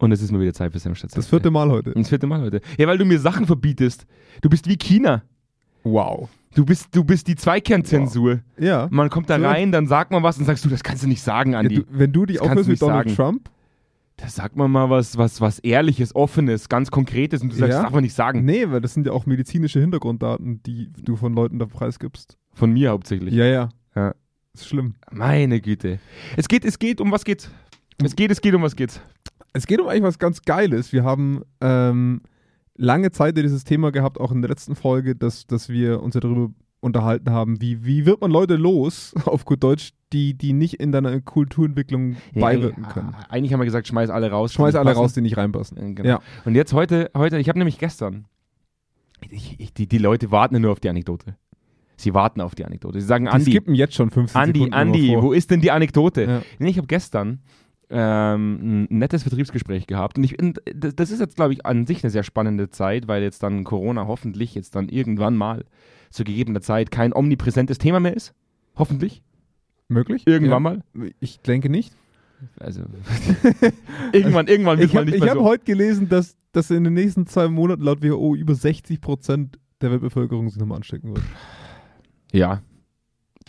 Und es ist mal wieder Zeit für Senfstadt. Das vierte Mal heute. Das vierte Mal heute. Ja, weil du mir Sachen verbietest. Du bist wie China. Wow. Du bist, du bist die Zweikernzensur. Ja. Man kommt da So. rein, dann sagt man was und sagst du, das kannst du nicht sagen, ja Andi. du, wenn du dich aufhörst mit Donald sagen. Trump, da sagt man mal was, was, was Ehrliches, Offenes, ganz Konkretes und du sagst, Ja. das darf man nicht sagen. nee, weil das sind ja auch medizinische Hintergrunddaten, die du von Leuten da preisgibst. Von mir hauptsächlich. Ja, ja. Ja. Ist schlimm. Meine Güte. Es geht, es geht, um was geht's? Es geht, es geht, um was geht's? Es geht um eigentlich was ganz Geiles. Wir haben ähm, lange Zeit dieses Thema gehabt, auch in der letzten Folge, dass, dass wir uns ja darüber unterhalten haben, wie, wie wird man Leute los, auf gut Deutsch, die, die nicht in deiner Kulturentwicklung beiwirken Ja, können. Eigentlich haben wir gesagt, schmeiß alle raus. Schmeiß die alle passen. raus, die nicht reinpassen. Äh, Genau. Ja. Und jetzt heute, heute, ich habe nämlich gestern, ich, ich, die, die Leute warten ja nur auf die Anekdote. Sie warten auf die Anekdote. Sie sagen, Die Andi, skippen jetzt schon 15 Andi, Sekunden Andi, wo ist denn die Anekdote? Ja. Nee, ich habe gestern ähm, ein nettes Vertriebsgespräch gehabt und ich, das ist jetzt, glaube ich, an sich eine sehr spannende Zeit, weil jetzt dann Corona hoffentlich jetzt dann irgendwann mal zu gegebener Zeit kein omnipräsentes Thema mehr ist. Hoffentlich. Möglich? Irgendwann ja. mal. Ich denke nicht. Also irgendwann, irgendwann wird Ich habe nicht mehr hab so. heute gelesen, dass, dass in den nächsten zwei Monaten laut WHO über 60 Prozent der Weltbevölkerung sich nochmal anstecken wird. Ja.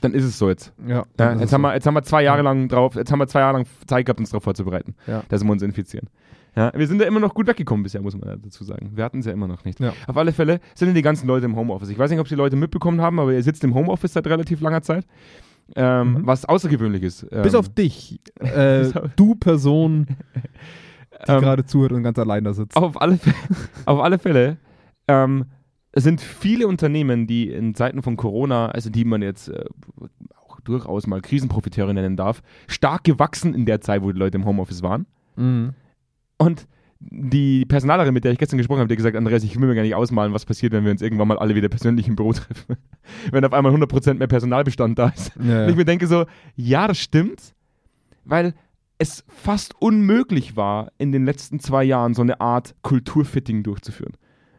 Dann ist es so jetzt. Ja, Ja, jetzt, haben so. wir, jetzt haben wir zwei Jahre lang drauf, jetzt haben wir zwei Jahre lang Zeit gehabt, uns darauf vorzubereiten, Ja. dass wir uns infizieren. Ja, wir sind ja immer noch gut weggekommen bisher, muss man dazu sagen. Wir hatten es ja immer noch nicht. Ja. Auf alle Fälle sind die ganzen Leute im Homeoffice. Ich weiß nicht, ob die Leute mitbekommen haben, aber ihr sitzt im Homeoffice seit relativ langer Zeit. Ähm, Mhm. Was außergewöhnlich ist. Ähm, Bis auf dich, äh, du Person, die ähm, gerade zuhört und ganz allein da sitzt. auf alle, Fälle- auf alle Fälle ähm, es sind viele Unternehmen, die in Zeiten von Corona, also die man jetzt äh, auch durchaus mal Krisenprofiteure nennen darf, stark gewachsen in der Zeit, wo die Leute im Homeoffice waren. Mhm. Und die Personalerin, mit der ich gestern gesprochen habe, die hat gesagt, Andreas, ich will mir gar nicht ausmalen, was passiert, wenn wir uns irgendwann mal alle wieder persönlich im Büro treffen. wenn auf einmal 100% mehr Personalbestand da ist. Ja, Und ich ja. mir denke so, ja, das stimmt, weil es fast unmöglich war, in den letzten zwei Jahren so eine Art Kulturfitting durchzuführen.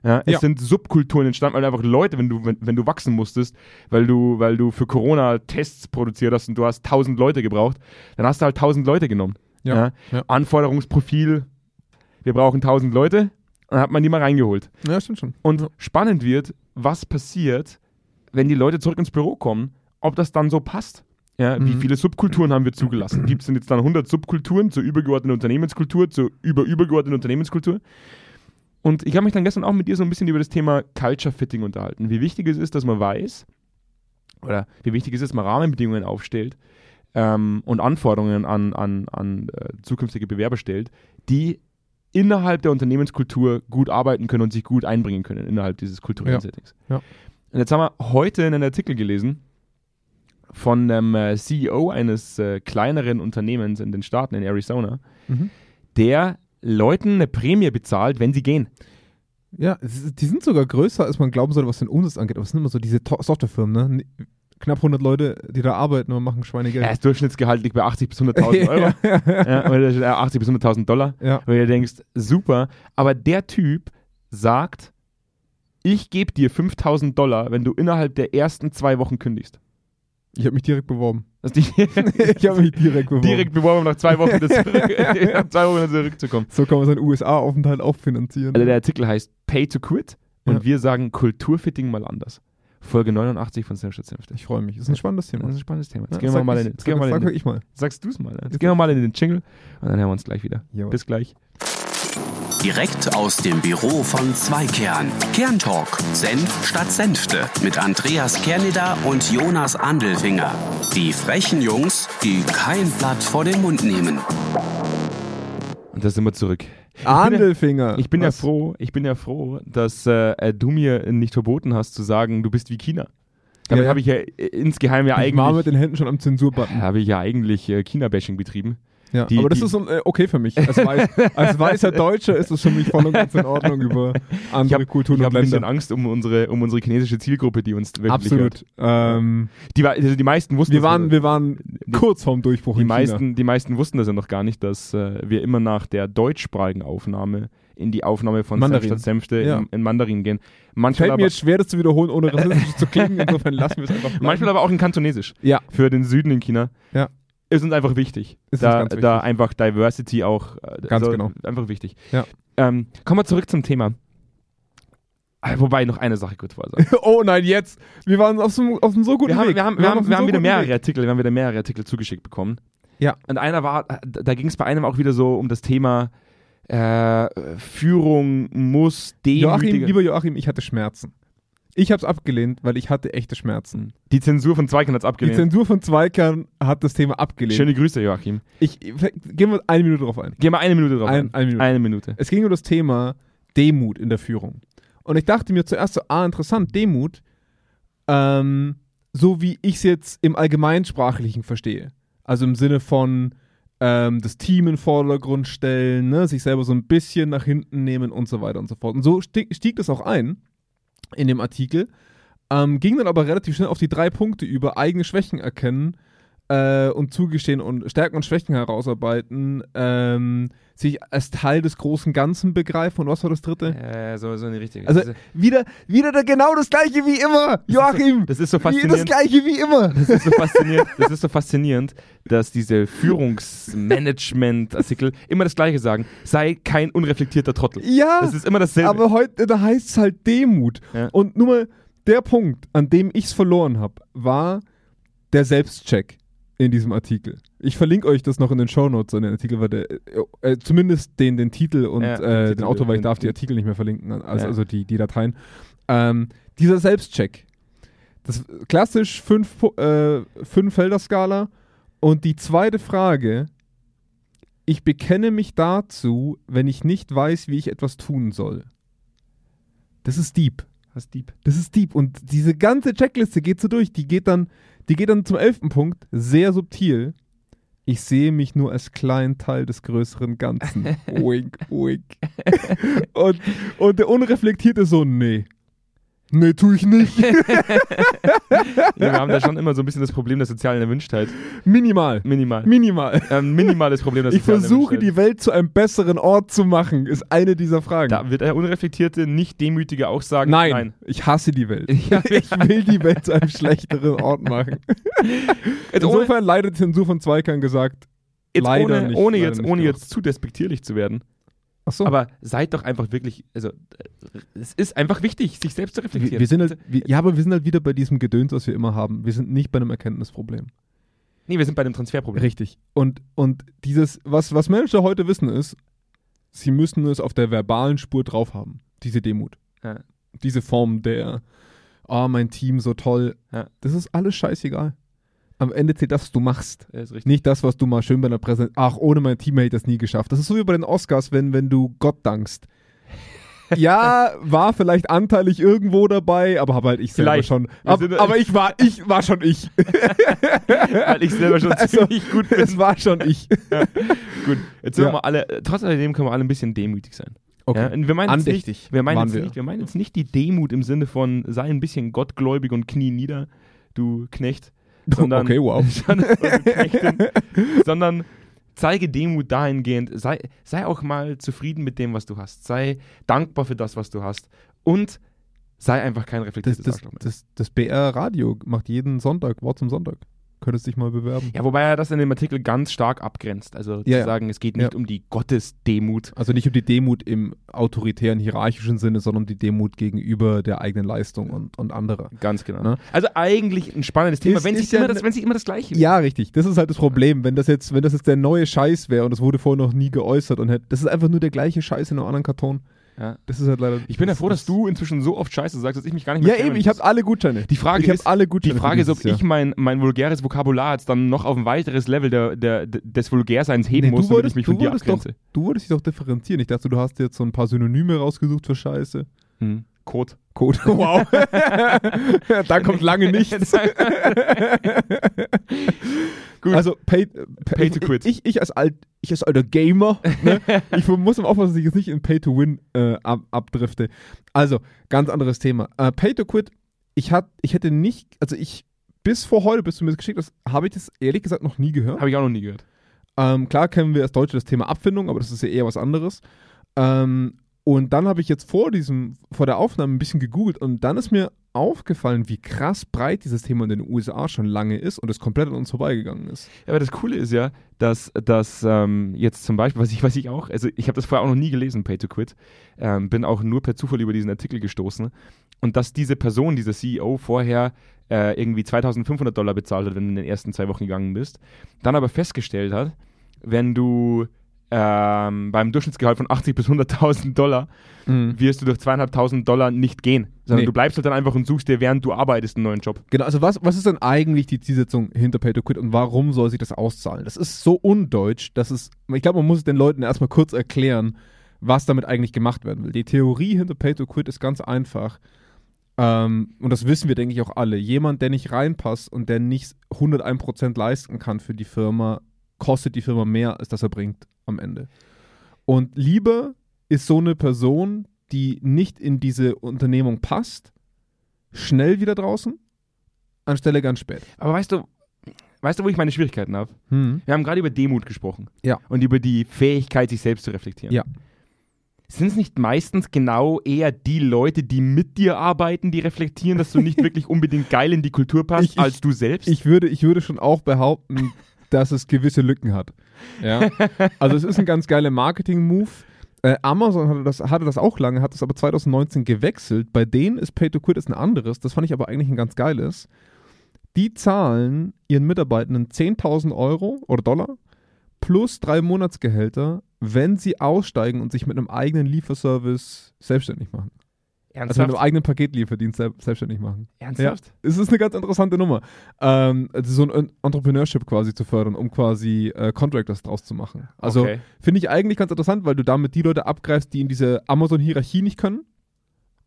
Ja, es Ja. sind Subkulturen entstanden, weil einfach Leute, wenn du, wenn, wenn du wachsen musstest, weil du, weil du für Corona Tests produziert hast und du hast tausend Leute gebraucht, dann hast du halt tausend Leute genommen. Ja. Ja. Anforderungsprofil, wir brauchen tausend Leute, dann hat man die mal reingeholt. ja, stimmt schon. Und spannend wird, was passiert, wenn die Leute zurück ins Büro kommen, ob das dann so passt. Ja, Wie Mhm. viele Subkulturen haben wir zugelassen? Gibt es denn jetzt dann 100 Subkulturen zur übergeordneten Unternehmenskultur, zur über-übergeordneten Unternehmenskultur? Und ich habe mich dann gestern auch mit dir so ein bisschen über das Thema Culture Fitting unterhalten. Wie wichtig es ist, dass man weiß, oder wie wichtig es ist, dass man Rahmenbedingungen aufstellt ähm, und Anforderungen an, an, an äh, zukünftige Bewerber stellt, die innerhalb der Unternehmenskultur gut arbeiten können und sich gut einbringen können innerhalb dieses kulturellen Ja. Settings. Ja. Und jetzt haben wir heute einen Artikel gelesen von einem äh, CEO eines äh, kleineren Unternehmens in den Staaten in Arizona, Mhm. der Leuten eine Prämie bezahlt, wenn sie gehen. Ja, die sind sogar größer, als man glauben sollte, was den Umsatz angeht. Aber es sind immer so diese Softwarefirmen, ne? Knapp 100 Leute, die da arbeiten und machen Schweinegeld. Ja, das Durchschnittsgehalt liegt bei 80 bis 100.000 Euro. ja, oder äh, 80 bis 100.000 Dollar. ja. Und du denkst, super, aber der Typ sagt, ich gebe dir 5000 Dollar, wenn du innerhalb der ersten zwei Wochen kündigst. Ich habe mich direkt beworben. Das die ich habe mich direkt beworben. direkt beworben, um nach zwei Wochen nach zwei Wochen zurückzukommen. So kann man seinen USA-Aufenthalt auch finanzieren. Also der Artikel heißt Pay to Quit und Ja. wir sagen Kulturfitting mal anders. Folge 89 von Snapchat Senfte. ich freue mich. Das ist ein spannendes Thema. Das ist ein spannendes Thema. Jetzt Ja, gehen wir mal ich- in, wir sag- mal in sag den, ich mal. Sagst du es mal. Jetzt gehen wir mal in den Jingle und dann hören wir uns gleich wieder. Jawohl. Bis gleich. Direkt aus dem Büro von Zweikern. Kerntalk. Senf statt Senfte. Mit Andreas Kerneder und Jonas Andelfinger. Die frechen Jungs, die kein Blatt vor den Mund nehmen. Und da sind wir zurück. Andelfinger. Ich bin ja Was? froh, ich bin ja froh, dass äh, äh, du mir nicht verboten hast zu sagen, du bist wie China. Damit Ja, ja. habe ich ja äh, insgeheim ja Ich war mit eigentlich den Händen schon am Zensurbutton. habe ich ja eigentlich äh, China-Bashing betrieben. Ja, Die- aber das die- ist äh, okay für mich. Als, weiß, als weißer Deutscher ist es für mich voll und ganz in Ordnung über Ich andere habe Kulturen hab und ein bisschen Länder. Angst um unsere, um unsere chinesische Zielgruppe, die uns wirklich. Absolut. Ähm, Die, also die meisten wussten wir, das waren, ja- wir waren kurz vorm Durchbruch die in China. meisten, die meisten wussten das ja noch gar nicht, dass äh, wir immer nach der deutschsprachigen Aufnahme in die Aufnahme von Mandarin. Senf Senfte Ja. in, in Mandarin gehen. Manchmal Fällt mir jetzt schwer, das zu wiederholen, ohne rassistisch zu klingen. Insofern lassen wir es einfach bleiben. manchmal aber auch in Kantonesisch. Ja. Für den Süden in China. Ja. Ist uns einfach wichtig. Ist da, wichtig. da einfach Diversity auch äh, Ganz genau. einfach wichtig. Ja. Ähm, kommen wir zurück zum Thema. Ah, Wobei noch eine Sache kurz vorher sagen. oh nein, jetzt. Wir waren auf so, auf einem so guten Wir haben, Weg. wir haben, wir haben, wir haben so wieder mehrere Weg. Artikel, wir haben wieder mehrere Artikel zugeschickt bekommen. Ja. Und einer war, da ging es bei einem auch wieder so um das Thema äh, Führung muss Joachim, demütiger. lieber Joachim, ich hatte Schmerzen. Ich habe es abgelehnt, weil ich hatte echte Schmerzen. Die Zensur von Zweikern hat Die abgelehnt. Zensur von Zweikern hat das Thema abgelehnt. Schöne Grüße, Joachim. Ich, gehen wir eine Minute drauf ein. Geh mal eine Minute drauf. Ein- ein. eine Minute. Eine Minute. Es ging um das Thema Demut in der Führung. Und ich dachte mir zuerst so, ah, interessant, Demut, ähm, so wie ich es jetzt im Allgemeinsprachlichen verstehe. Also im Sinne von ähm, das Team in Vordergrund stellen, ne, sich selber so ein bisschen nach hinten nehmen und so weiter und so fort. Und so stieg, stieg das auch ein in dem Artikel, ähm, ging dann aber relativ schnell auf die drei Punkte über, eigene Schwächen erkennen äh, und zugestehen und Stärken und Schwächen herausarbeiten, ähm, sich als Teil des großen Ganzen begreifen und was war das dritte? Äh, so, so eine richtige. Also das, ist, wieder, wieder da genau das gleiche wie immer, Joachim! das ist so Wie das faszinierend. gleiche wie immer! Das ist so faszinierend, das ist so faszinierend, dass diese Führungsmanagement-Artikel immer das Gleiche sagen. Sei kein unreflektierter Trottel. Ja, Das ist immer dasselbe. aber heute, da heißt es halt Demut. Ja. Und nur mal, der Punkt, an dem ich es verloren habe, war der Selbstcheck in diesem Artikel. Ich verlinke euch das noch in den Shownotes, in den Artikel, weil der, äh, äh, zumindest den, den Titel und Ja, den äh, den Titel, Autor, weil ich den- darf die Artikel nicht mehr verlinken, also, Ja. also die, die Dateien. Ähm, dieser Selbstcheck. Das klassisch fünf, äh, fünf Felder-Skala. Und die zweite Frage, ich bekenne mich dazu, wenn ich nicht weiß, wie ich etwas tun soll. Das ist deep. Was deep. Das ist deep. Und diese ganze Checkliste geht so durch. Die geht dann, die geht dann zum elften Punkt, sehr subtil. Ich sehe mich nur als kleinen Teil des größeren Ganzen. wink, wink. und, und der Unreflektierte so, nee. Nee, tu ich nicht. Ja, wir haben da schon immer so ein bisschen das Problem der sozialen Erwünschtheit. Minimal. Minimal. Minimal. Ähm, minimales Problem der Ich sozialen versuche, Erwünschtheit. die Welt zu einem besseren Ort zu machen, ist eine dieser Fragen. Da wird der Unreflektierte, nicht demütige auch sagen, nein, nein. ich hasse die Welt. Ja. ich will die Welt zu einem schlechteren Ort machen. Insofern leider Zensur von Zweikern gesagt. jetzt leider ohne, nicht- ohne, leider jetzt, nicht ohne gemacht. jetzt zu despektierlich zu werden. Achso. Aber seid doch einfach wirklich, also es ist einfach wichtig, sich selbst zu wir, reflektieren. wir sind halt, wir, ja, aber wir sind halt wieder bei diesem Gedöns, was wir immer haben. Wir sind nicht bei einem Erkenntnisproblem. nee, wir sind bei dem Transferproblem. Richtig. Und, und dieses, was, was Manager heute wissen, ist, sie müssen es auf der verbalen Spur drauf haben. Diese Demut. Ja. Diese Form der, ah, mein Team so toll. Ja. Das ist alles scheißegal. Am Ende zählt das, was du machst. Ja. Nicht das, was du mal schön bei einer Präsentation. Ach, ohne mein Team hätte ich das nie geschafft. Das ist so wie bei den Oscars, wenn, wenn du Gott dankst. Ja, war vielleicht anteilig irgendwo dabei, aber habe halt ich selber Vielleicht. schon. Ab, aber ich war, ich war schon ich. Weil ich selber schon Also, ziemlich gut bin. Es war schon ich. Gut, jetzt sind Ja. wir mal alle, trotz alledem können wir alle ein bisschen demütig sein. Okay. Ja? Wir meinen jetzt nicht, wir meinen jetzt wir. nicht, wir meinen jetzt nicht die Demut im Sinne von sei ein bisschen gottgläubig und knie nieder, du Knecht, sondern, okay, wow. sondern, Knechtin, sondern zeige Demut dahingehend, sei, sei auch mal zufrieden mit dem, was du hast, sei dankbar für das, was du hast und sei einfach kein Das, reflektiertes das, mehr. das, das BR-Radio macht jeden Sonntag Wort zum Sonntag. Könntest dich mal bewerben. Ja, wobei er das in dem Artikel ganz stark abgrenzt. Also zu ja. sagen, es geht nicht Ja. um die Gottesdemut, Also nicht um die Demut im autoritären, hierarchischen Sinne, sondern um die Demut gegenüber der eigenen Leistung und, und anderer. Ganz genau. Ne? Also eigentlich ein spannendes Thema, Ist- wenn, ist sich ja immer ne- das, wenn sich immer das Gleiche Ja, richtig. Das ist halt das Problem. Wenn das jetzt, wenn das jetzt der neue Scheiß wäre und das wurde vorher noch nie geäußert und hätte, das ist einfach nur der gleiche Scheiß in einem anderen Karton. Ja. Das ist halt leider. Ich bin ja froh, dass du inzwischen so oft Scheiße sagst, dass ich mich gar nicht mehr Ja, eben, ich habe alle Gutscheine. Die Frage ich ist, alle Die Gutscheine. für Frage ist, ob Jahr. ich mein, mein vulgäres Vokabular jetzt dann noch auf ein weiteres Level der, der, des Vulgärseins heben Nee, muss, damit ich mich von dir wolltest doch, abgrenze. du wolltest dich doch differenzieren. Ich dachte, du hast jetzt so ein paar Synonyme rausgesucht für Scheiße. Hm. Code. Code. Wow. da kommt lange nichts. Gut. Also pay, Pay to quit. Ich, ich, als alt, ich als alter Gamer, ne, ich muss immer aufpassen, dass ich jetzt nicht in Pay to Win äh, ab, abdrifte. Also, ganz anderes Thema. Äh, Pay to Quit, ich, hat, ich hätte nicht, also ich, bis vor heute, bis du mir das geschickt hast, habe ich das ehrlich gesagt noch nie gehört. Habe ich auch noch nie gehört. Ähm, klar kennen wir als Deutsche das Thema Abfindung, aber das ist ja eher was anderes. Ähm, Und dann habe ich jetzt vor diesem, vor der Aufnahme ein bisschen gegoogelt und dann ist mir aufgefallen, wie krass breit dieses Thema in den USA schon lange ist und es komplett an uns vorbeigegangen ist. Ja, aber das Coole ist ja, dass, dass ähm, jetzt zum Beispiel, was ich, was ich auch, also ich habe das vorher auch noch nie gelesen, Pay to Quit, ähm, bin auch nur per Zufall über diesen Artikel gestoßen und dass diese Person, dieser CEO vorher äh, irgendwie 2500 Dollar bezahlt hat, wenn du in den ersten zwei Wochen gegangen bist, dann aber festgestellt hat, wenn du ähm, beim Durchschnittsgehalt von 80 bis 100.000 Dollar Mhm. wirst du durch zweieinhalbtausend Dollar nicht gehen, sondern Nee. du bleibst halt dann einfach und suchst dir, während du arbeitest, einen neuen Job. Genau, also was, was ist denn eigentlich die Zielsetzung hinter Pay to Quit und warum soll sich das auszahlen? Das ist so undeutsch, dass es, ich glaube, man muss es den Leuten erstmal kurz erklären, was damit eigentlich gemacht werden will. Die Theorie hinter Pay to Quit ist ganz einfach. Ähm, und das wissen wir, denke ich, auch alle. Jemand, der nicht reinpasst und der nicht 101% leisten kann für die Firma, kostet die Firma mehr, als das er bringt am Ende. Und lieber ist so eine Person, die nicht in diese Unternehmung passt, schnell wieder draußen, anstelle ganz spät. Aber weißt du, weißt du, wo ich meine Schwierigkeiten habe? Hm. Wir haben gerade über Demut gesprochen. Ja. Und über die Fähigkeit, sich selbst zu reflektieren. Ja. Sind es nicht meistens genau eher die Leute, die mit dir arbeiten, die reflektieren, dass du nicht wirklich unbedingt geil in die Kultur passt, Ich- ich- als du selbst? Ich würde, ich würde schon auch behaupten, dass es gewisse Lücken hat. Ja? Also es ist ein ganz geiler Marketing-Move. Äh, Amazon hatte das, hatte das auch lange, hat es aber 2019 gewechselt. Bei denen ist Pay to Quit ist ein anderes. Das fand ich aber eigentlich ein ganz geiles. Die zahlen ihren Mitarbeitenden 10.000 Euro oder Dollar plus drei Monatsgehälter, wenn sie aussteigen und sich mit einem eigenen Lieferservice selbstständig machen. Also mit einem eigenen Paketlieferdienst sel- selbstständig machen. Ernsthaft? Es ist eine ganz interessante Nummer. Ähm, also so ein Entrepreneurship quasi zu fördern, um quasi äh, Contractors draus zu machen. Also Okay. finde ich eigentlich ganz interessant, weil du damit die Leute abgreifst, die in diese Amazon-Hierarchie nicht können,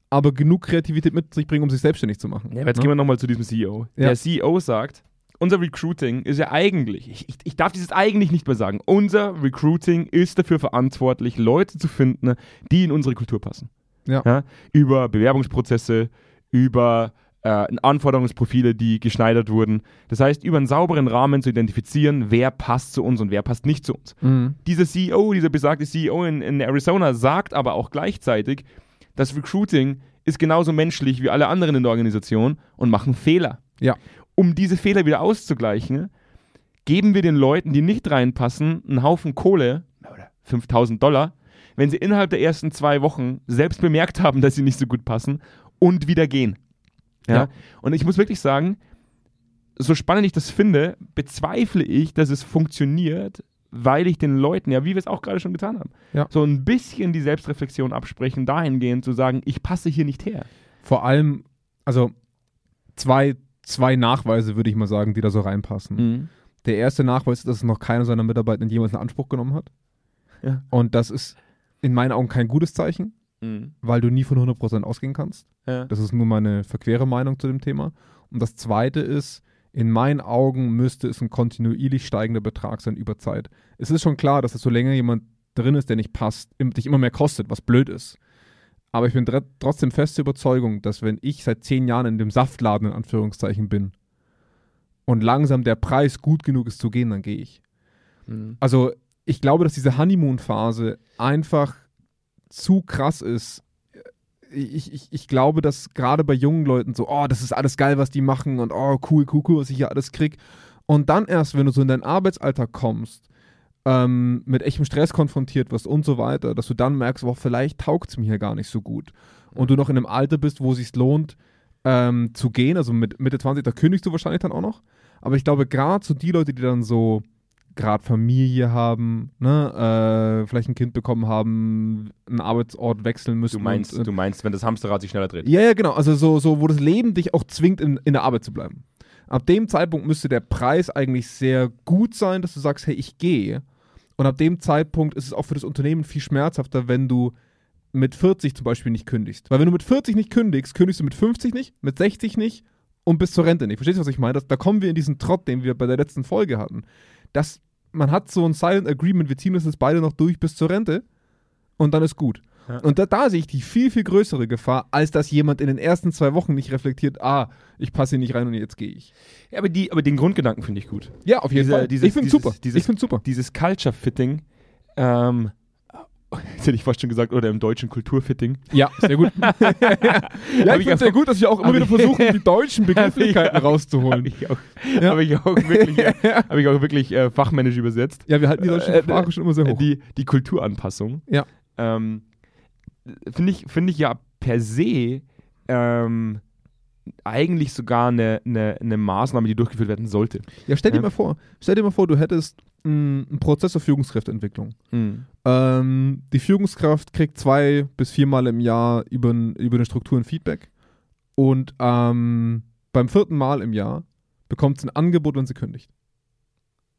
aber genug Kreativität mit sich bringen, um sich selbstständig zu machen. Ja, aber jetzt Ne? gehen wir nochmal zu diesem CEO. Ja. Der CEO sagt, unser Recruiting ist ja eigentlich, ich, ich, ich darf dieses eigentlich nicht mehr sagen, unser Recruiting ist dafür verantwortlich, Leute zu finden, die in unsere Kultur passen. Ja. über Bewerbungsprozesse, über äh, Anforderungsprofile, die geschneidert wurden. Das heißt, über einen sauberen Rahmen zu identifizieren, wer passt zu uns und wer passt nicht zu uns. Mhm. Dieser CEO, dieser besagte CEO in, in Arizona sagt aber auch gleichzeitig, das Recruiting ist genauso menschlich wie alle anderen in der Organisation und machen Fehler. Ja. Um diese Fehler wieder auszugleichen, geben wir den Leuten, die nicht reinpassen, einen Haufen Kohle, oder 5000 Dollar, wenn sie innerhalb der ersten zwei Wochen selbst bemerkt haben, dass sie nicht so gut passen und wieder gehen. Ja? Ja. Und ich muss wirklich sagen, so spannend ich das finde, bezweifle ich, dass es funktioniert, weil ich den Leuten, ja, wie wir es auch gerade schon getan haben, Ja. so ein bisschen die Selbstreflexion absprechen, dahingehend zu sagen, ich passe hier nicht her. Vor allem, also zwei, zwei Nachweise würde ich mal sagen, die da so reinpassen. Mhm. Der erste Nachweis ist, dass noch keiner seiner Mitarbeiter jemals in Anspruch genommen hat. Ja. Und das ist in meinen Augen kein gutes Zeichen, Mhm. weil du nie von 100% ausgehen kannst. Ja. Das ist nur meine verquere Meinung zu dem Thema. Und das zweite ist, in meinen Augen müsste es ein kontinuierlich steigender Betrag sein über Zeit. Es ist schon klar, dass es so länger jemand drin ist, der nicht passt, dich immer mehr kostet, was blöd ist. Aber ich bin trotzdem feste Überzeugung, dass wenn ich seit zehn Jahren in dem Saftladen in Anführungszeichen bin und langsam der Preis gut genug ist zu gehen, dann gehe ich. Mhm. Also ich glaube, dass diese Honeymoon-Phase einfach zu krass ist. Ich, ich, ich glaube, dass gerade bei jungen Leuten so, oh, das ist alles geil, was die machen und oh, cool, cool, cool, was ich hier alles krieg. Und dann erst, wenn du so in deinen Arbeitsalltag kommst, ähm, mit echtem Stress konfrontiert wirst und so weiter, dass du dann merkst, oh, vielleicht taugt es mir hier gar nicht so gut. Und du noch in einem Alter bist, wo es sich lohnt, ähm, zu gehen, also mit Mitte 20, da kündigst du wahrscheinlich dann auch noch. Aber ich glaube, gerade so die Leute, die dann so gerade Familie haben, ne, äh, vielleicht ein Kind bekommen haben, einen Arbeitsort wechseln müssen. Du meinst, und, äh, du meinst, wenn das Hamsterrad sich schneller dreht. ja, ja, genau. Also so, so, wo das Leben dich auch zwingt, in, in der Arbeit zu bleiben. Ab dem Zeitpunkt müsste der Preis eigentlich sehr gut sein, dass du sagst, hey, ich gehe. Und ab dem Zeitpunkt ist es auch für das Unternehmen viel schmerzhafter, wenn du mit 40 zum Beispiel nicht kündigst. Weil wenn du mit 40 nicht kündigst, kündigst du mit 50 nicht, mit 60 nicht und bis zur Rente nicht. Verstehst du, was ich meine? Das, da kommen wir in diesen Trott, den wir bei der letzten Folge hatten. Das, man hat so ein Silent Agreement, wir ziehen das jetzt beide noch durch bis zur Rente und dann ist gut. Ja. Und da, da sehe ich die viel, viel größere Gefahr, als dass jemand in den ersten zwei Wochen nicht reflektiert, ah, ich passe hier nicht rein und jetzt gehe ich. Ja, aber, die, aber den Grundgedanken finde ich gut. Ja, auf jeden Diese- Fall. dieses- ich finde super. dieses- ich finde super. Dieses Culture-Fitting, ähm, Jetzt hätte ich fast schon gesagt, oder im deutschen Kulturfitting. Ja, sehr gut. ja, ich ich finde es sehr gut, dass wir auch immer wieder ich- versuchen, die deutschen Begrifflichkeiten Habe rauszuholen. ich auch, Ja. hab ich auch wirklich, äh, hab ich auch wirklich äh, fachmännisch übersetzt. Ja, wir halten die deutsche Äh, Sprache schon immer sehr hoch. Die, die Kulturanpassung. Ja. Ähm, Finde ich, find ich ja per se ähm, eigentlich sogar eine, eine, eine Maßnahme, die durchgeführt werden sollte. Ja, stell dir Ja. mal vor, stell dir mal vor, du hättest einen Prozess zur Führungskräfteentwicklung. Ähm, die Führungskraft kriegt zwei bis viermal im Jahr über, über eine Struktur ein Feedback und ähm, beim vierten Mal im Jahr bekommt sie ein Angebot, wenn sie kündigt.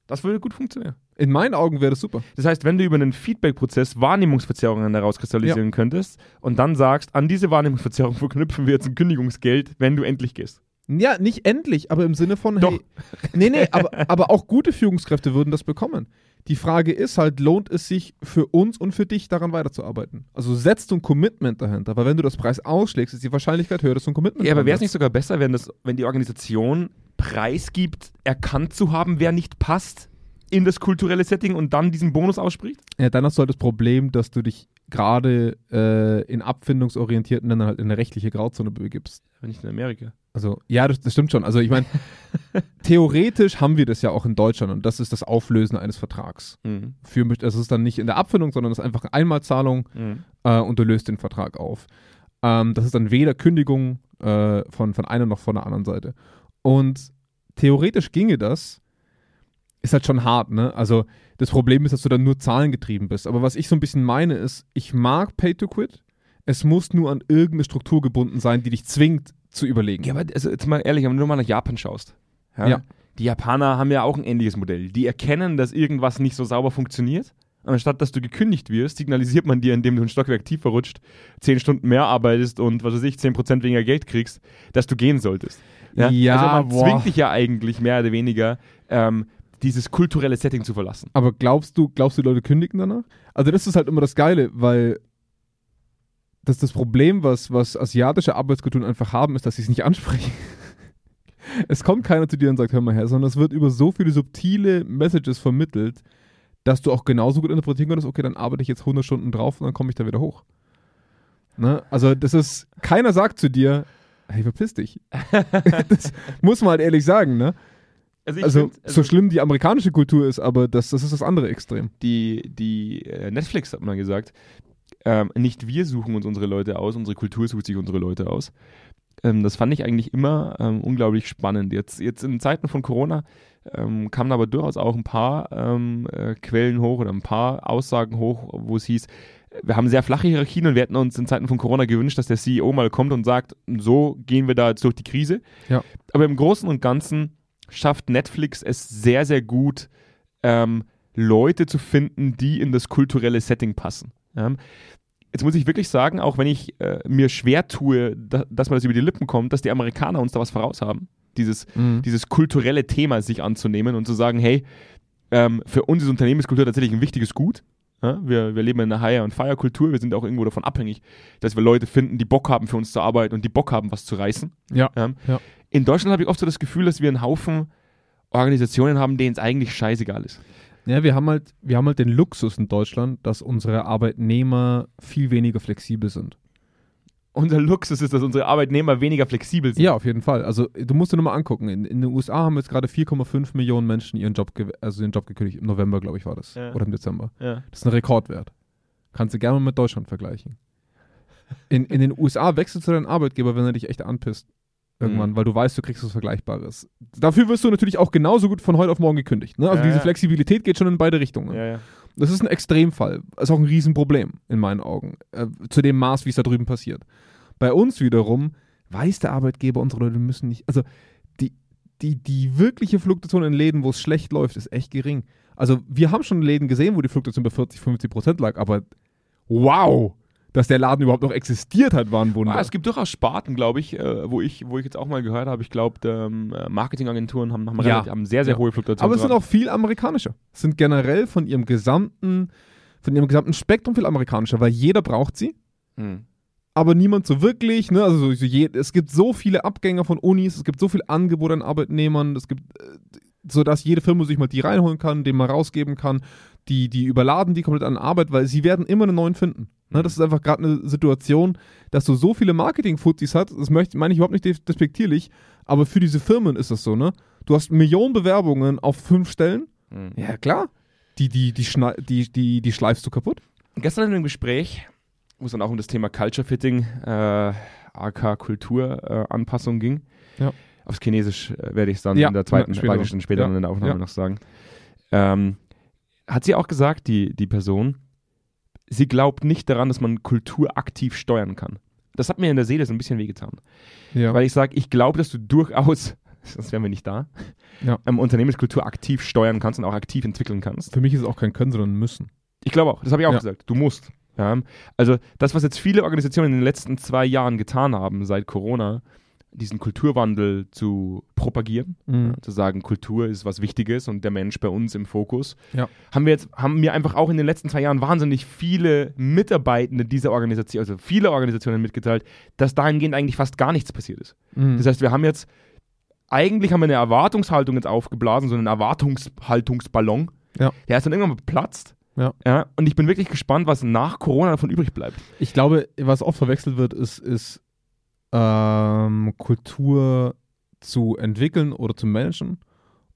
Das würde gut funktionieren. In meinen Augen wäre das super. Das heißt, wenn du über einen Feedback-Prozess Wahrnehmungsverzerrungen herauskristallisieren könntest und dann sagst, an diese Wahrnehmungsverzerrung verknüpfen wir jetzt ein Kündigungsgeld, wenn du endlich gehst. Ja, nicht endlich, aber im Sinne von, Doch. hey, nee, nee, aber, aber auch gute Führungskräfte würden das bekommen. Die Frage ist halt, lohnt es sich für uns und für dich daran weiterzuarbeiten? Also setzt du ein Commitment dahinter, weil wenn du das Preis ausschlägst, ist die Wahrscheinlichkeit höher, dass du ein Commitment Ja, aber wäre es nicht sogar besser, wenn, das, wenn die Organisation preisgibt, erkannt zu haben, wer nicht passt in das kulturelle Setting und dann diesen Bonus ausspricht? hast? Ja, dann hast du halt das Problem, dass du dich gerade äh, in abfindungsorientierten Ländern halt in eine rechtliche Grauzone begibst. Wenn nicht in Amerika. Also, ja, das, das stimmt schon. Also, ich meine, theoretisch haben wir das ja auch in Deutschland und das ist das Auflösen eines Vertrags. Mhm. Für, das ist dann nicht in der Abfindung, sondern das ist einfach eine Einmalzahlung Mhm. äh, und du löst den Vertrag auf. Ähm, das ist dann weder Kündigung äh, von, von einer noch von der anderen Seite. Und theoretisch ginge das, ist halt schon hart, ne? Also das Problem ist, dass du dann nur zahlengetrieben bist. Aber was ich so ein bisschen meine ist, ich mag Pay to Quit. Es muss nur an irgendeine Struktur gebunden sein, die dich zwingt zu überlegen. Ja, aber also jetzt mal ehrlich, wenn du mal nach Japan schaust. Ja. Die Japaner haben ja auch ein ähnliches Modell. Die erkennen, dass irgendwas nicht so sauber funktioniert. Anstatt dass du gekündigt wirst, signalisiert man dir, indem du ein Stockwerk tiefer rutscht, zehn Stunden mehr arbeitest und was weiß ich, 10% weniger Geld kriegst, dass du gehen solltest. Ja, also man boah. zwingt dich ja eigentlich mehr oder weniger, ähm, dieses kulturelle Setting zu verlassen. Aber glaubst du, glaubst du, die Leute kündigen danach? Also das ist halt immer das Geile, weil das, das Problem, was, was asiatische Arbeitskulturen einfach haben, ist, dass sie es nicht ansprechen. es kommt keiner zu dir und sagt, hör mal her, sondern es wird über so viele subtile Messages vermittelt, dass du auch genauso gut interpretieren kannst, okay, dann arbeite ich jetzt 100 Stunden drauf und dann komme ich da wieder hoch. Ne? Also das ist, keiner sagt zu dir, hey, verpiss dich. das muss man halt ehrlich sagen, ne? Also, Also, find, so schlimm die amerikanische Kultur ist, aber das, das ist das andere Extrem. die, die äh, Netflix hat mal gesagt, ähm, nicht wir suchen uns unsere Leute aus, unsere Kultur sucht sich unsere Leute aus. Ähm, das fand ich eigentlich immer ähm, unglaublich spannend. Jetzt, jetzt in Zeiten von Corona ähm, kamen aber durchaus auch ein paar ähm, äh, Quellen hoch oder ein paar Aussagen hoch, wo es hieß, wir haben sehr flache Hierarchien und wir hätten uns in Zeiten von Corona gewünscht, dass der CEO mal kommt und sagt, so gehen wir da jetzt durch die Krise. Ja. Aber im Großen und Ganzen schafft Netflix es sehr, sehr gut, ähm, Leute zu finden, die in das kulturelle Setting passen. Ja. Jetzt muss ich wirklich sagen, auch wenn ich äh, mir schwer tue, da, dass mir das über die Lippen kommt, dass die Amerikaner uns da was voraus haben, dieses, dieses kulturelle Thema sich anzunehmen und zu sagen, hey, ähm, für uns ist Unternehmenskultur tatsächlich ein wichtiges Gut. Ja, wir, wir leben in einer Hire- und Fire-Kultur, wir sind auch irgendwo davon abhängig, dass wir Leute finden, die Bock haben, für uns zu arbeiten und die Bock haben, was zu reißen. Ja. Ja. Ja. In Deutschland habe ich oft so das Gefühl, dass wir einen Haufen Organisationen haben, denen es eigentlich scheißegal ist. Ja, wir haben halt, wir haben halt den Luxus in Deutschland, dass unsere Arbeitnehmer viel weniger flexibel sind. Unser Luxus ist, dass unsere Arbeitnehmer weniger flexibel sind. Ja, auf jeden Fall. Also du musst dir nur mal angucken. In, in den USA haben jetzt gerade 4,5 Millionen Menschen ihren Job, also ihren Job gekündigt. Im November, glaube ich, war das. Ja. Oder im Dezember. Ja. Das ist ein Rekordwert. Kannst du gerne mal mit Deutschland vergleichen. In, in den USA wechselst du deinen Arbeitgeber, wenn er dich echt anpisst. Irgendwann, Mhm. weil du weißt, du kriegst was Vergleichbares. Dafür wirst du natürlich auch genauso gut von heute auf morgen gekündigt. Ne? Also Ja, diese ja. Flexibilität geht schon in beide Richtungen. Ja. Das ist ein Extremfall. Ist auch ein Riesenproblem in meinen Augen. Äh, zu dem Maß, wie es da drüben passiert. Bei uns wiederum weiß der Arbeitgeber, unsere Leute müssen nicht. Also die, die, die wirkliche Fluktuation in Läden, wo es schlecht läuft, ist echt gering. Also wir haben schon Läden gesehen, wo die Fluktuation bei 40, 50 Prozent lag, aber wow, dass der Laden überhaupt noch existiert hat, war ein Wunder. Ah, es gibt durchaus Sparten, glaube ich, äh, wo ich, wo ich jetzt auch mal gehört habe, ich glaube, ähm, äh, Marketingagenturen haben, haben, Ja. relativ, haben sehr, sehr Ja. hohe Fluktuationen. aber es sind auch viel amerikanischer. Es sind generell von ihrem gesamten, von ihrem gesamten Spektrum viel amerikanischer, weil jeder braucht sie. Hm. aber niemand so wirklich. Ne? Also so, so je, es gibt so viele Abgänger von Unis, es gibt so viel Angebot an Arbeitnehmern, es gibt äh, sodass jede Firma sich mal die reinholen kann, den mal rausgeben kann, die, die überladen die komplett an Arbeit, weil sie werden immer einen neuen finden. Ne, das ist einfach gerade eine Situation, dass du so viele Marketing-Fuzis hast, das möchte, meine ich überhaupt nicht des- despektierlich, aber für diese Firmen ist das so, ne? Du hast Millionen Bewerbungen auf fünf Stellen. Mhm. Ja, klar. Die, die, die, die, die, die schleifst du kaputt. Gestern in einem Gespräch, wo es dann auch um das Thema Culture Fitting, äh, AK Kulturanpassung äh, ging. Ja. Aufs Chinesisch äh, werde ich es dann Ja, in der zweiten, ja, später später Ja. in der Aufnahme noch sagen. Ähm, hat sie auch gesagt, die, die Person, sie glaubt nicht daran, dass man Kultur aktiv steuern kann. Das hat mir in der Seele so ein bisschen wehgetan. Ja. Weil ich sage, ich glaube, dass du durchaus, sonst wären wir nicht da, Ja. ähm, Unternehmenskultur aktiv steuern kannst und auch aktiv entwickeln kannst. Für mich ist es auch kein Können, sondern müssen. Ich glaube auch, das habe ich auch Ja. gesagt. Du musst. Ja. Also das, was jetzt viele Organisationen in den letzten zwei Jahren getan haben, seit Corona, diesen Kulturwandel zu propagieren, Mhm. ja, zu sagen, Kultur ist was Wichtiges und der Mensch bei uns im Fokus, Ja. haben wir jetzt, haben mir einfach auch in den letzten zwei Jahren wahnsinnig viele Mitarbeitende dieser Organisation, also viele Organisationen mitgeteilt, dass dahingehend eigentlich fast gar nichts passiert ist. Mhm. Das heißt, wir haben jetzt, eigentlich haben wir eine Erwartungshaltung jetzt aufgeblasen, so einen Erwartungshaltungsballon. Ja. Der ist dann irgendwann mal geplatzt. Ja. ja. Und ich bin wirklich gespannt, was nach Corona davon übrig bleibt. Ich glaube, was oft verwechselt wird, ist, ist ähm, Kultur zu entwickeln oder zu managen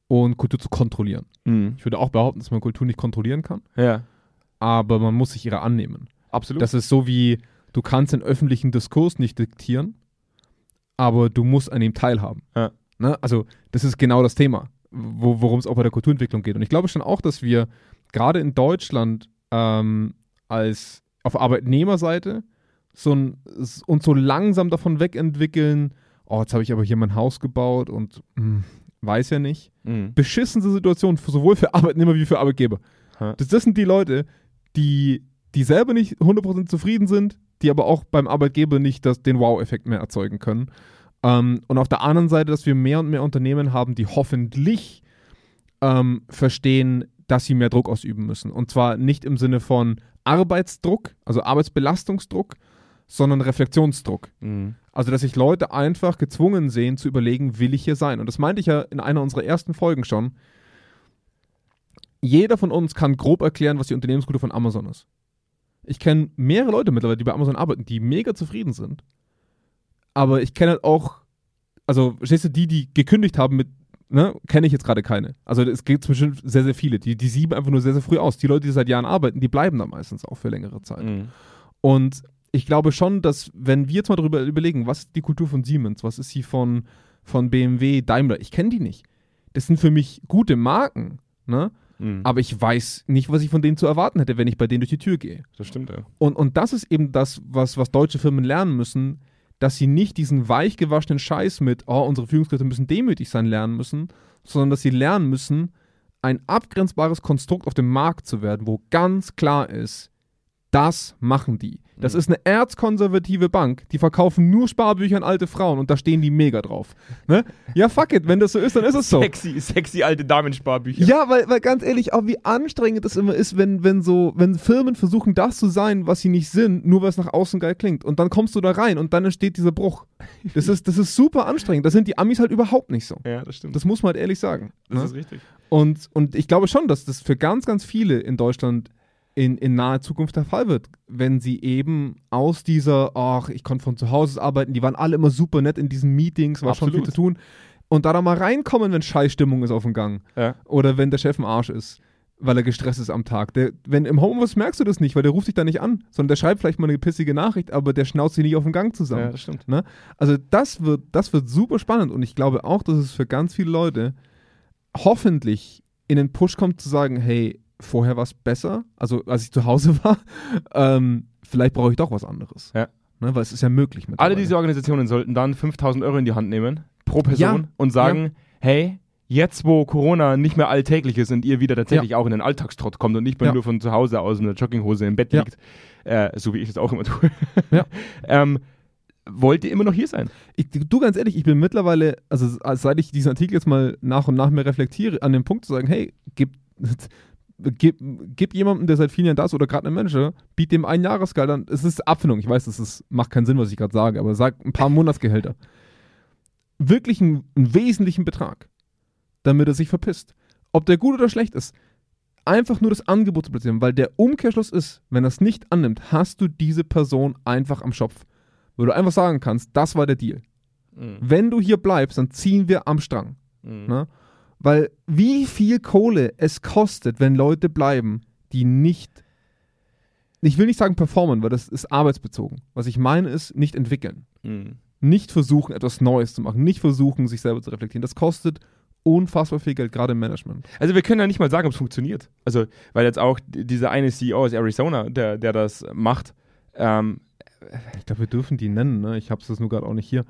und Kultur zu kontrollieren. Ich würde auch behaupten, dass man Kultur nicht kontrollieren kann, Ja, aber man muss sich ihrer annehmen. absolut. Das ist so wie, du kannst den öffentlichen Diskurs nicht diktieren, aber du musst an ihm teilhaben. Ja. Ne? Also das ist genau das Thema, wo, worum es auch bei der Kulturentwicklung geht. Und ich glaube schon auch, dass wir gerade in Deutschland ähm, als auf Arbeitnehmerseite so ein, uns so langsam davon wegentwickeln, oh, jetzt habe ich aber hier mein Haus gebaut und hm, weiß ja nicht. Mhm. Beschissenste Situation, sowohl für Arbeitnehmer wie für Arbeitgeber. Das, das sind die Leute, die, die selber nicht 100% zufrieden sind, die aber auch beim Arbeitgeber nicht das, den Wow-Effekt mehr erzeugen können. Ähm, und auf der anderen Seite, dass wir mehr und mehr Unternehmen haben, die hoffentlich ähm, verstehen, dass sie mehr Druck ausüben müssen. Und zwar nicht im Sinne von Arbeitsdruck, also Arbeitsbelastungsdruck, sondern Reflexionsdruck. Mhm. Also, dass sich Leute einfach gezwungen sehen, zu überlegen, will ich hier sein? Und das meinte ich ja in einer unserer ersten Folgen schon. Jeder von uns kann grob erklären, was die Unternehmenskultur von Amazon ist. Ich kenne mehrere Leute mittlerweile, die bei Amazon arbeiten, die mega zufrieden sind. Aber ich kenne halt auch, also, verstehst du, die, die gekündigt haben mit, ne, kenne ich jetzt gerade keine. Also, es gibt bestimmt sehr, sehr viele. Die, die sieben einfach nur sehr, sehr früh aus. Die Leute, die seit Jahren arbeiten, die bleiben da meistens auch für längere Zeit. Mhm. Und ich glaube schon, dass, wenn wir jetzt mal darüber überlegen, was ist die Kultur von Siemens, was ist sie von, von BMW, Daimler, ich kenne die nicht. Das sind für mich gute Marken, ne? Mhm. aber ich weiß nicht, was ich von denen zu erwarten hätte, wenn ich bei denen durch die Tür gehe. Das stimmt, ja. Und, und das ist eben das, was, was deutsche Firmen lernen müssen, dass sie nicht diesen weichgewaschenen Scheiß mit, oh, unsere Führungskräfte müssen demütig sein, lernen müssen, sondern dass sie lernen müssen, ein abgrenzbares Konstrukt auf dem Markt zu werden, wo ganz klar ist, das machen die. Das Mhm. ist eine erzkonservative Bank, die verkaufen nur Sparbücher an alte Frauen und da stehen die mega drauf. Ne? Ja, fuck it, wenn das so ist, dann ist es so. Sexy, sexy alte Damensparbücher. Ja, weil, weil ganz ehrlich, auch wie anstrengend es immer ist, wenn, wenn so, wenn Firmen versuchen, das zu sein, was sie nicht sind, nur weil es nach außen geil klingt. Und dann kommst du da rein und dann entsteht dieser Bruch. Das ist, das ist super anstrengend. Das sind die Amis halt überhaupt nicht so. Ja, das stimmt. Das muss man halt ehrlich sagen. Das ne? ist richtig. Und, und ich glaube schon, dass das für ganz, ganz viele in Deutschland in, in naher Zukunft der Fall wird, wenn sie eben aus dieser, ach, ich konnte von zu Hause aus arbeiten, die waren alle immer super nett in diesen Meetings, war schon Absolut. viel zu tun. Und da dann mal reinkommen, wenn Scheißstimmung ist auf dem Gang. Ja. Oder wenn der Chef im Arsch ist, weil er gestresst ist am Tag. Der, wenn im Homeoffice merkst du das nicht, weil der ruft dich da nicht an, sondern der schreibt vielleicht mal eine pissige Nachricht, aber der schnauzt sich nicht auf dem Gang zusammen. ja, das stimmt. Ne? Also das wird, das wird super spannend und ich glaube auch, dass es für ganz viele Leute hoffentlich in den Push kommt zu sagen, hey, vorher war es besser, also als ich zu Hause war, ähm, vielleicht brauche ich doch was anderes. Ja. Ne? Weil es ist ja möglich. Alle diese Organisationen sollten dann 5000 Euro in die Hand nehmen, pro Person, Ja. und sagen, hey, jetzt wo Corona nicht mehr alltäglich ist und ihr wieder tatsächlich auch in den Alltagstrott kommt und nicht mehr Ja. nur von zu Hause aus in der Jogginghose im Bett Ja. liegt, äh, so wie ich das auch immer tue, Ja. ähm, wollt ihr immer noch hier sein? Ich, du ganz ehrlich, ich bin mittlerweile, also seit ich diesen Artikel jetzt mal nach und nach mehr reflektiere, an dem Punkt zu sagen, hey, gib, gib, gib jemandem, der seit vielen Jahren da ist oder gerade einem Manager, biet dem ein Jahresgehalt an. Es ist Abfindung, ich weiß, das ist, macht keinen Sinn, was ich gerade sage, aber sag ein paar Monatsgehälter. Wirklich einen, einen wesentlichen Betrag. damit er sich verpisst. Ob der gut oder schlecht ist. Einfach nur das Angebot zu platzieren, weil der Umkehrschluss ist, wenn er es nicht annimmt, hast du diese Person einfach am Schopf. Wo du einfach sagen kannst, das war der Deal. Mhm. Wenn du hier bleibst, dann ziehen wir am Strang. Mhm. Weil wie viel Kohle es kostet, wenn Leute bleiben, die nicht, ich will nicht sagen performen, weil das ist arbeitsbezogen. Was ich meine ist, nicht entwickeln. Mhm. Nicht versuchen, etwas Neues zu machen. Nicht versuchen, sich selber zu reflektieren. Das kostet unfassbar viel Geld, gerade im Management. Also wir können ja nicht mal sagen, ob es funktioniert. Also, weil jetzt auch dieser eine CEO aus Arizona, der, der das macht, ähm, Ich glaube, wir dürfen die nennen. Ne? Ich habe es nur gerade auch nicht hier.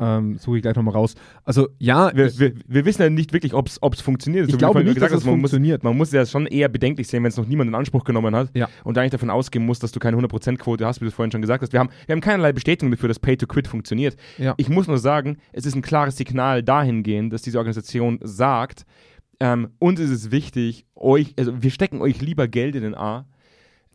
Ähm, Suche ich gleich nochmal raus. Also ja, wir, wir, wir wissen ja nicht wirklich, ob es funktioniert. ich So glaube nicht, gesagt dass es man muss, funktioniert. man muss ja schon eher bedenklich sehen, wenn es noch niemand in Anspruch genommen hat Ja. und eigentlich davon ausgehen muss, dass du keine 100%-Quote hast, wie du es vorhin schon gesagt hast. Wir haben, wir haben keinerlei Bestätigung dafür, dass Pay-to-Quit funktioniert. Ja. Ich muss nur sagen, es ist ein klares Signal dahingehend, dass diese Organisation sagt, ähm, uns ist es wichtig, euch, also wir stecken euch lieber Geld in den A,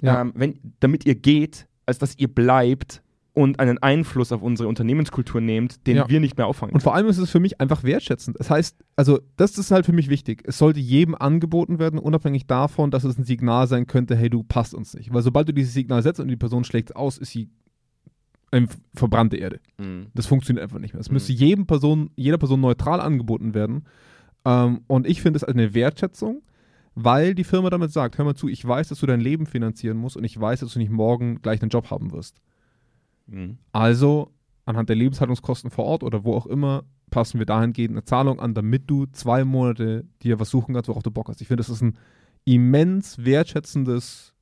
Ja. ähm, wenn, damit ihr geht, als dass ihr bleibt und einen Einfluss auf unsere Unternehmenskultur nehmt, den Ja. wir nicht mehr auffangen. Und vor allem ist es für mich einfach wertschätzend. Das heißt, also das ist halt für mich wichtig. Es sollte jedem angeboten werden, unabhängig davon, dass es ein Signal sein könnte, hey, du passt uns nicht. Weil sobald du dieses Signal setzt und die Person schlägt es aus, ist sie ähm, verbrannte Erde. Mhm. Das funktioniert einfach nicht mehr. Es Mhm. müsste jedem Person, jeder Person neutral angeboten werden. Ähm, und ich finde es als eine Wertschätzung, weil die Firma damit sagt, hör mal zu, ich weiß, dass du dein Leben finanzieren musst und ich weiß, dass du nicht morgen gleich einen Job haben wirst. Mhm. Also anhand der Lebenshaltungskosten vor Ort oder wo auch immer passen wir dahingehend eine Zahlung an, damit du zwei Monate dir was suchen kannst, worauf du Bock hast. Ich finde, das ist ein immens wertschätzendes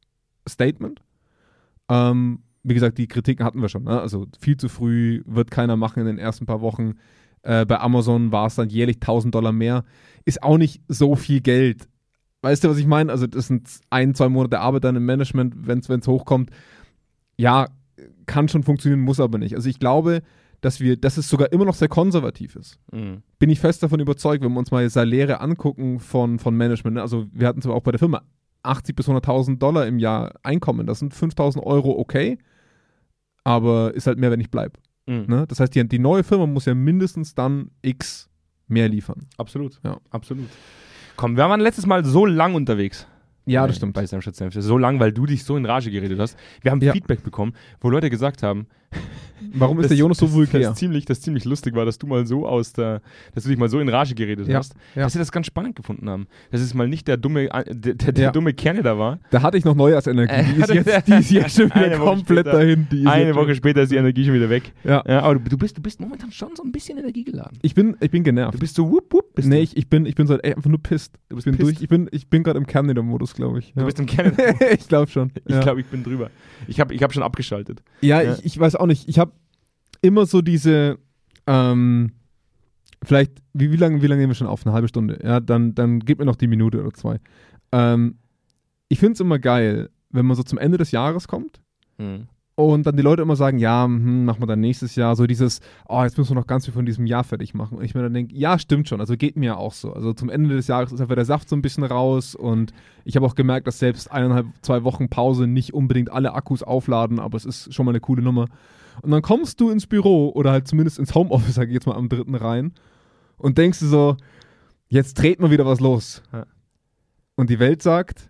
Statement. Ähm, wie gesagt, die Kritiken hatten wir schon. Ne? Also viel zu früh, wird keiner machen in den ersten paar Wochen. Äh, bei Amazon war es dann jährlich 1000 Dollar mehr. Ist auch nicht so viel Geld. Weißt du, was ich meine? Also das sind ein, zwei Monate Arbeit dann im Management, wenn es hochkommt. Ja, kann schon funktionieren, muss aber nicht. Also ich glaube, dass wir, dass es sogar immer noch sehr konservativ ist. Mhm. Bin ich fest davon überzeugt, wenn wir uns mal Saläre angucken von, von Management. ne? Also wir hatten zwar auch bei der Firma 80 bis 100.000 Dollar im Jahr Einkommen. Das sind 5.000 Euro okay, aber ist halt mehr, wenn ich bleibe. Mhm. Ne? Das heißt, die, die neue Firma muss ja mindestens dann X mehr liefern. Absolut. Ja. Absolut. Komm, wir waren letztes Mal so lang unterwegs. Ja, das stimmt. Bei Snapchat Senf. So lang, weil du dich so in Rage geredet hast. Wir haben Ja. Feedback bekommen, wo Leute gesagt haben, Warum ist das- der Jonas so das, vulgär? Das ziemlich, das ziemlich lustig war, dass du mal so aus der, dass du dich mal so in Rage geredet Ja, hast, ja. dass sie das ganz spannend gefunden haben. Dass es mal nicht der dumme, äh, der, der, der dumme Kerne da war. Da hatte ich noch Neujahrsenergie. Äh, Die ist jetzt, die ist jetzt schon wieder komplett später. dahin. Eine Woche später ist die Energie schon wieder weg. Ja. Aber du, du, bist, du bist momentan schon so ein bisschen energiegeladen. Ich bin, ich bin genervt. Du bist so wupp, wupp. Bist nee, ich, ich bin, ich bin so einfach nur pisst. Du bist ich bin pisst. durch. Ich bin, ich bin gerade im Kernleader-Modus, glaube ich. du Ja. bist im Kerne. ich glaube schon. Ich ja. glaube, ich bin drüber. Ich habe ich hab schon abgeschaltet. Ja, Ja. Ich, ich weiß auch nicht. Ich habe immer so diese, ähm, vielleicht, wie, wie lange wie lange nehmen wir schon auf? Eine halbe Stunde. Ja, dann, dann gib mir noch die Minute oder zwei. Ähm, ich finde es immer geil, wenn man so zum Ende des Jahres kommt Mhm. Und dann die Leute immer sagen, ja, hm, machen wir dann nächstes Jahr. So dieses, oh, jetzt müssen wir noch ganz viel von diesem Jahr fertig machen. Und ich mir dann denke, ja, stimmt schon. Also geht mir ja auch so. Also zum Ende des Jahres ist einfach der Saft so ein bisschen raus und ich habe auch gemerkt, dass selbst eineinhalb, zwei Wochen Pause nicht unbedingt alle Akkus aufladen, aber es ist schon mal eine coole Nummer. Und dann kommst du ins Büro oder halt zumindest ins Homeoffice, sag ich jetzt mal am dritten rein und denkst du so, jetzt dreht mal wieder was los. Und die Welt sagt,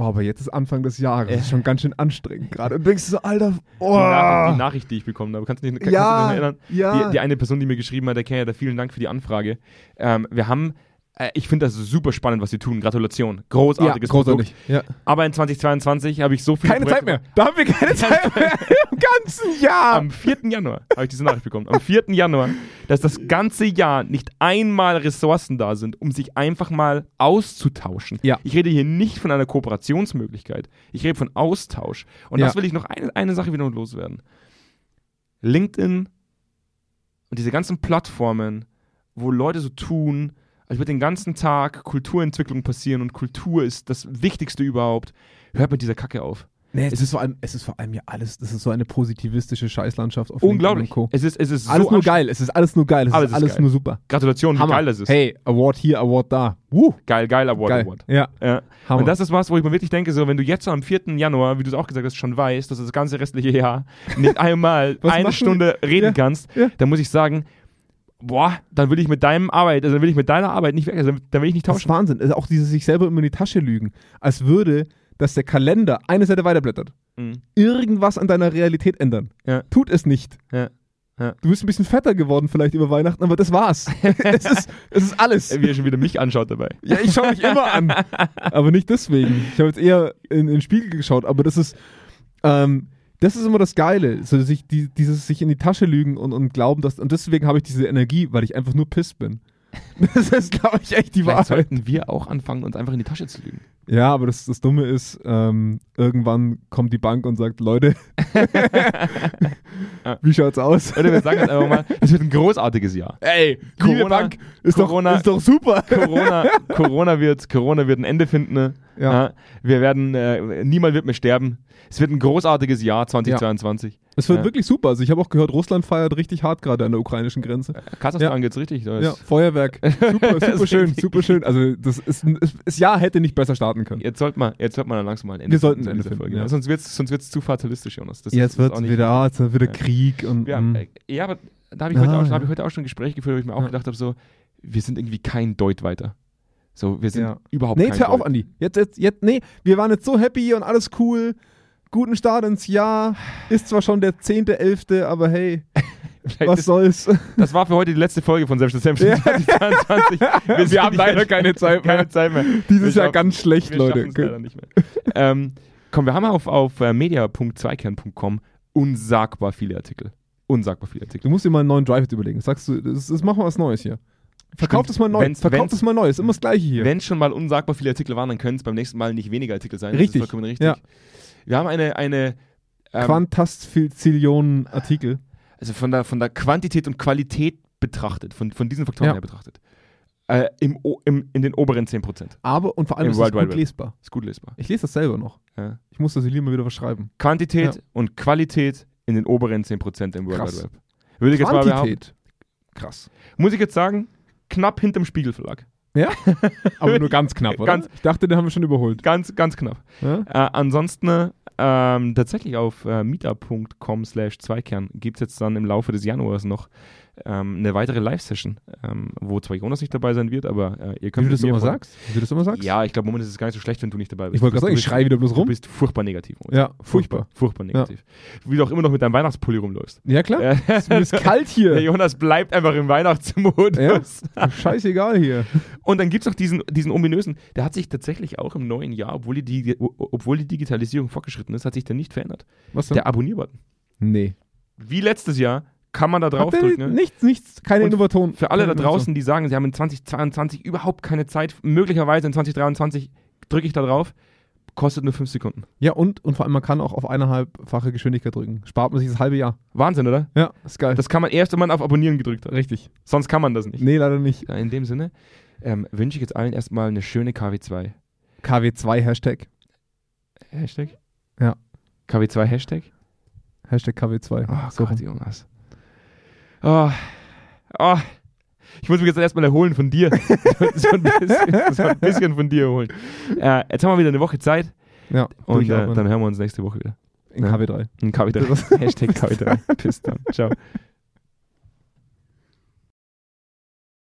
oh, aber jetzt ist Anfang des Jahres, Ja. ist schon ganz schön anstrengend gerade. Und denkst du so, Alter, oh. Die, Nachricht, die Nachricht, die ich bekommen habe. Kannst du dich, kannst dich ja, noch erinnern? ja. Die, die eine Person, die mir geschrieben hat, der Kerl, da vielen Dank für die Anfrage. Ähm, wir haben, äh, ich finde das super spannend, was sie tun. Gratulation. Großartiges ja, großartig. Ja. Aber in 2022 habe ich so viele Keine Zeit mehr. Da haben wir keine Zeit mehr. Im ganzen Jahr. Am 4. Januar habe ich diese Nachricht bekommen. Am 4. Januar, dass das ganze Jahr nicht einmal Ressourcen da sind, um sich einfach mal auszutauschen. Ja. Ich rede hier nicht von einer Kooperationsmöglichkeit. Ich rede von Austausch. Und Ja. das will ich noch eine, eine Sache wieder loswerden. LinkedIn und diese ganzen Plattformen, wo Leute so tun, als würde den ganzen Tag Kulturentwicklung passieren und Kultur ist das Wichtigste überhaupt. Hört mit dieser Kacke auf. Nee, es, ist vor allem, es ist vor allem ja alles, das ist so eine positivistische Scheißlandschaft auf Unglaublich. LinkedIn und Co. Es ist, es ist Alles so nur geil, es ist alles nur geil, es Alles ist alles geil. nur super. Gratulation, wie Hammer. geil das ist. Hey, Award hier, Award da. Woo, Geil, geil, Award, geil. Award. Ja, Ja. Hammer. Und das ist was, wo ich mir wirklich denke, so, wenn du jetzt am 4. Januar, wie du es auch gesagt hast, schon weißt, dass du das ganze restliche Jahr nicht einmal eine Stunde reden Ja, kannst, ja. dann muss ich sagen, boah, dann will ich mit deinem Arbeit, also dann will ich mit deiner Arbeit nicht weg, also dann will ich nicht Das ist tauschen. Wahnsinn. Also auch dieses sich selber immer in die Tasche lügen. Als würde, dass der Kalender eine Seite weiterblättert. Mhm. Irgendwas an deiner Realität ändern. Ja. Tut es nicht. Ja. Ja. Du bist ein bisschen fetter geworden vielleicht über Weihnachten, aber das war's. es, ist, es ist alles. Wie er schon wieder mich anschaut dabei. Ja, ich schaue mich immer an. Aber nicht deswegen. Ich habe jetzt eher in, in den Spiegel geschaut, aber das ist, ähm, das ist immer das Geile. So, sich, die, dieses sich in die Tasche lügen und, und glauben, dass. Und deswegen habe ich diese Energie, weil ich einfach nur piss bin. Das ist, glaube ich, echt die Vielleicht Wahrheit. sollten wir auch anfangen, uns einfach in die Tasche zu lügen. Ja, aber das, das Dumme ist, ähm, irgendwann kommt die Bank und sagt, Leute, wie schaut's aus? Oder wir sagen jetzt einfach mal, es wird ein großartiges Jahr. Ey, Corona- ist, Corona- doch, ist doch super. Corona, Corona, wird, Corona wird ein Ende finden. ne? Ja. Ja, wir werden, äh, niemand wird mehr sterben. Es wird ein großartiges Jahr 2022. Es wird Ja. wirklich super. Also ich habe auch gehört, Russland feiert richtig hart gerade an der ukrainischen Grenze. Kasachstan Ja. geht's richtig. Ja, Feuerwerk. Super, super schön, super schön. Also das, ist, ein- es- das Jahr hätte nicht besser starten können. Jetzt sollte man, jetzt sollte man dann langsam mal ein Ende Wir sollten ein Ende finden, ja. Sonst wird es sonst wird's zu fatalistisch, Jonas. Das Jetzt ist wird nicht- wieder, ah, jetzt wieder Ja. Krieg und Ja, mm. äh, ja, aber da habe ich, Ah, heute auch schon- ja. hab ich heute auch schon Gespräche geführt, wo ich mir auch Ja. gedacht habe, so, wir sind irgendwie kein Deut weiter. So, wir sind Ja. überhaupt Nee, kein jetzt hör auf, Deut. Andi. Jetzt, jetzt, jetzt, nee, wir waren jetzt so happy und alles cool. Guten Start ins Jahr. Ist zwar schon der 10.11., aber hey, Vielleicht was ist, soll's? das war für heute die letzte Folge von Selbst Selbst Ja. 2022. Wir, sind haben leider keine Zeit mehr. Keine Zeit mehr. Dieses Wir Jahr schaffen- ganz schlecht, wir Leute. leider nicht mehr. ähm, komm, wir haben auf, auf äh, media.zweikern.com unsagbar viele Artikel. Unsagbar viele Artikel. Du musst dir mal einen neuen Drive jetzt überlegen. Sagst du, das, das machen wir was Neues hier. Verkauf Stimmt. das mal neu. Wenn's- Verkauf wenn's- das mal neu. Ist immer das Gleiche hier. Wenn schon mal unsagbar viele Artikel waren, dann können es beim nächsten Mal nicht weniger Artikel sein. Richtig. Vollkommen richtig. Ja. Wir haben eine, eine ähm, Quantastillionen Artikel. also von der, von der Quantität und Qualität betrachtet, von, von diesen Faktoren Ja. her betrachtet, äh, im, im, in den oberen 10%. Aber und vor allem Im ist es gut Web. lesbar. Ist gut lesbar. Ich lese das selber noch. Ja. Ich muss das hier mal wieder was schreiben. Quantität Ja. und Qualität in den oberen 10% im World Krass. Wide Web. Würde ich jetzt mal behaupten. Quantität. Krass. Muss ich jetzt sagen, knapp hinterm Spiegelverlag. Aber nur ganz knapp, oder? Ganz- ich dachte, den haben wir schon überholt. Ganz, ganz knapp. Ja? Äh, ansonsten ähm, tatsächlich auf äh, meetup.com slash Zweikern gibt es jetzt dann im Laufe des Januars noch ähm, eine weitere Live-Session, ähm, wo zwar Jonas nicht dabei sein wird, aber äh, ihr Wie könnt du das immer sagst? Wie du das immer sagst? Ja, ich glaube, momentan ist es gar nicht so schlecht, wenn du nicht dabei bist. Ich wollte Du gerade sagen, ich schreie wieder bloß Du rum. bist furchtbar negativ. Ja, furchtbar. Furchtbar negativ. Wie du auch immer noch mit deinem Weihnachtspulli rumläufst. Ja, klar. Äh, Es ist kalt Der hier. Jonas bleibt einfach im Weihnachtsmodus. Ja. Scheißegal hier. Und dann gibt es noch diesen, diesen ominösen, der hat sich tatsächlich auch im neuen Jahr, obwohl die, die, obwohl die Digitalisierung fortgeschritten ist, hat sich der nicht verändert. Was denn? Der Abonnierbutton. nee. Wie letztes Jahr kann man da draufdrücken. Ne? Nichts, nichts, keine Innovation. Für alle da draußen, die sagen, sie haben in 2022 überhaupt keine Zeit, möglicherweise in 2023 drücke ich da drauf, kostet nur 5 Sekunden. Ja, und, und vor allem, man kann auch auf eineinhalbfache Geschwindigkeit drücken. Spart man sich das halbe Jahr. Wahnsinn, oder? Ja, ist geil. Das kann man erst, wenn man auf Abonnieren gedrückt hat. richtig. Sonst kann man das nicht. Nee, leider nicht. In dem Sinne ähm, wünsche ich jetzt allen erstmal eine schöne KW2. KW2 Hashtag. Hashtag? Ja. KW2 Hashtag? Hashtag KW2. Oh So Gott, Jonas. Oh. Oh. Ich muss mich jetzt erstmal erholen von dir. so, ein bisschen, so ein bisschen von dir erholen. Äh, jetzt haben wir wieder eine Woche Zeit Ja, und äh, dann hören wir uns nächste Woche wieder. in Ja. KW3. Ein KW3. Hashtag KW3. Bis dann. Ciao.